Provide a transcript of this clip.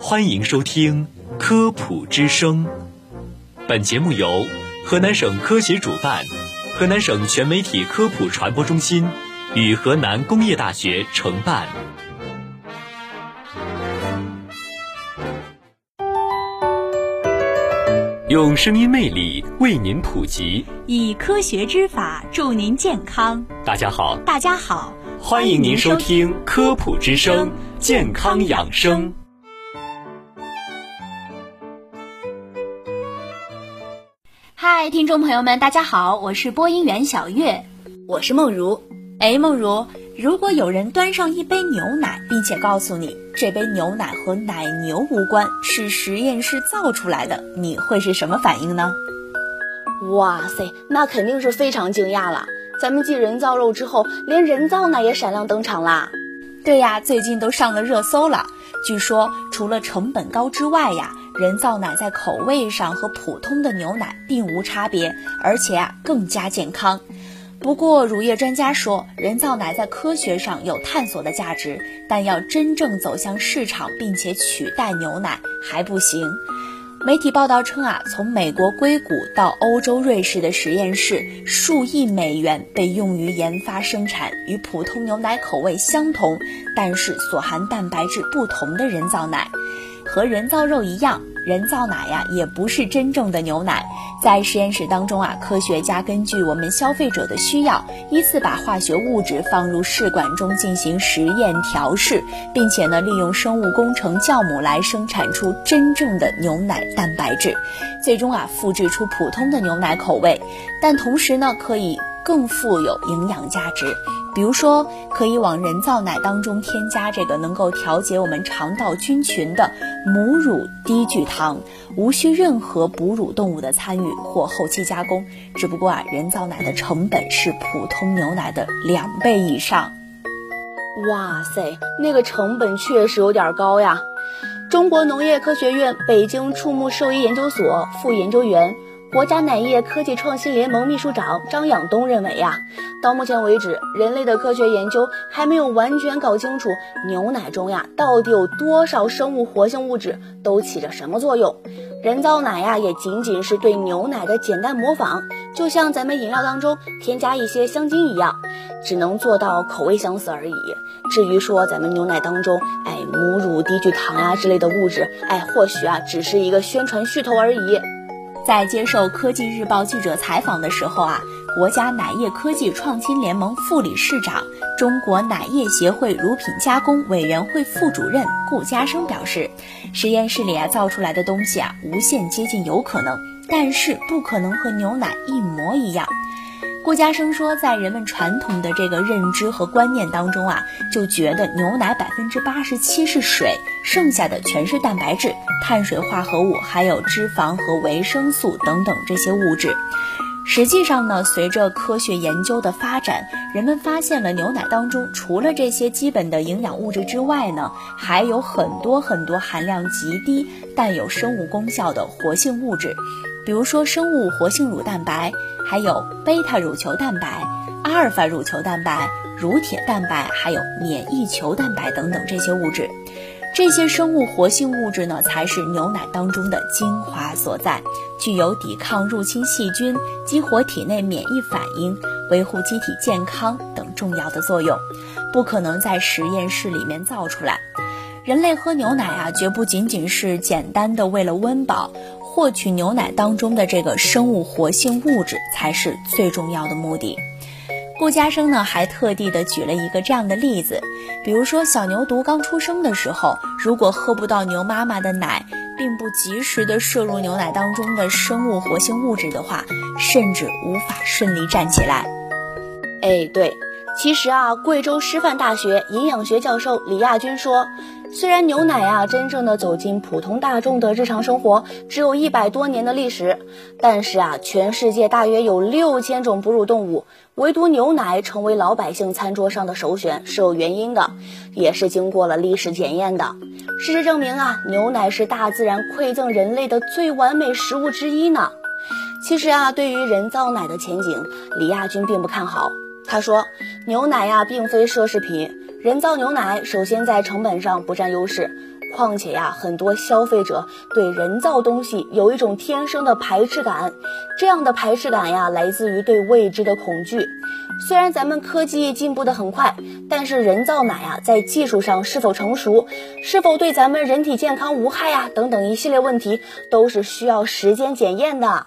欢迎收听《科普之声》，本节目由河南省科协主办，河南省全媒体科普传播中心与河南工业大学承办。用声音魅力为您普及，以科学之法助您健康。大家好，大家好，欢迎您收听《科普之声》健康养生。嗨，听众朋友们，大家好，我是播音员小月，我是梦如。哎，梦如，如果有人端上一杯牛奶，并且告诉你这杯牛奶和奶牛无关，是实验室造出来的，你会是什么反应呢？哇塞，那肯定是非常惊讶了。咱们继人造肉之后，连人造奶也闪亮登场啦。对呀，最近都上了热搜了。据说除了成本高之外呀，人造奶在口味上和普通的牛奶并无差别，而且啊更加健康。不过，乳业专家说，人造奶在科学上有探索的价值，但要真正走向市场并且取代牛奶还不行。媒体报道称啊，从美国硅谷到欧洲瑞士的实验室，数亿美元被用于研发生产与普通牛奶口味相同，但是所含蛋白质不同的人造奶。和人造肉一样，人造奶呀也不是真正的牛奶。在实验室当中啊，科学家根据我们消费者的需要，依次把化学物质放入试管中进行实验调试，并且呢，利用生物工程酵母来生产出真正的牛奶蛋白质，最终啊，复制出普通的牛奶口味。但同时呢，可以更富有营养价值。比如说，可以往人造奶当中添加这个能够调节我们肠道菌群的母乳低聚糖，无需任何哺乳动物的参与或后期加工。只不过啊，人造奶的成本是普通牛奶的两倍以上。哇塞，那个成本确实有点高呀！中国农业科学院北京畜牧兽医研究所副研究员。国家奶业科技创新联盟秘书长张养东认为呀，到目前为止，人类的科学研究还没有完全搞清楚牛奶中呀到底有多少生物活性物质，都起着什么作用。人造奶呀也仅仅是对牛奶的简单模仿，就像咱们饮料当中添加一些香精一样，只能做到口味相似而已。至于说咱们牛奶当中，哎，母乳低聚糖呀之类的物质，哎，或许啊只是一个宣传噱头而已。在接受科技日报记者采访的时候啊，国家奶业科技创新联盟副理事长、中国奶业协会乳品加工委员会副主任顾家生表示，实验室里啊造出来的东西啊无限接近有可能，但是不可能和牛奶一模一样。顾家生说，在人们传统的这个认知和观念当中啊，就觉得牛奶百分之八十七是水，剩下的全是蛋白质、碳水化合物，还有脂肪和维生素等等这些物质。实际上呢，随着科学研究的发展，人们发现了牛奶当中除了这些基本的营养物质之外呢，还有很多很多含量极低但有生物功效的活性物质，比如说生物活性乳蛋白。还有贝塔乳球蛋白、阿尔法乳球蛋白、乳铁蛋白，还有免疫球蛋白等等这些物质。这些生物活性物质呢，才是牛奶当中的精华所在，具有抵抗入侵细菌、激活体内免疫反应、维护机体健康等重要的作用，不可能在实验室里面造出来。人类喝牛奶啊，绝不仅仅是简单的为了温饱。获取牛奶当中的这个生物活性物质才是最重要的目的。顾家生呢还特地的举了一个这样的例子，比如说小牛犊刚出生的时候，如果喝不到牛妈妈的奶，并不及时的摄入牛奶当中的生物活性物质的话，甚至无法顺利站起来。哎，对，其实啊，贵州师范大学营养学教授李亚军说。虽然牛奶啊，真正的走进普通大众的日常生活，只有一百多年的历史，但是啊，全世界大约有六千种哺乳动物，唯独牛奶成为老百姓餐桌上的首选，是有原因的，也是经过了历史检验的。事实证明啊，牛奶是大自然馈赠人类的最完美食物之一呢。其实啊，对于人造奶的前景，李亚军并不看好。他说，牛奶呀，并非奢侈品。人造牛奶首先在成本上不占优势，况且呀，很多消费者对人造东西有一种天生的排斥感，这样的排斥感呀，来自于对未知的恐惧。虽然咱们科技进步的很快，但是人造奶呀，在技术上是否成熟，是否对咱们人体健康无害呀，等等一系列问题，都是需要时间检验的。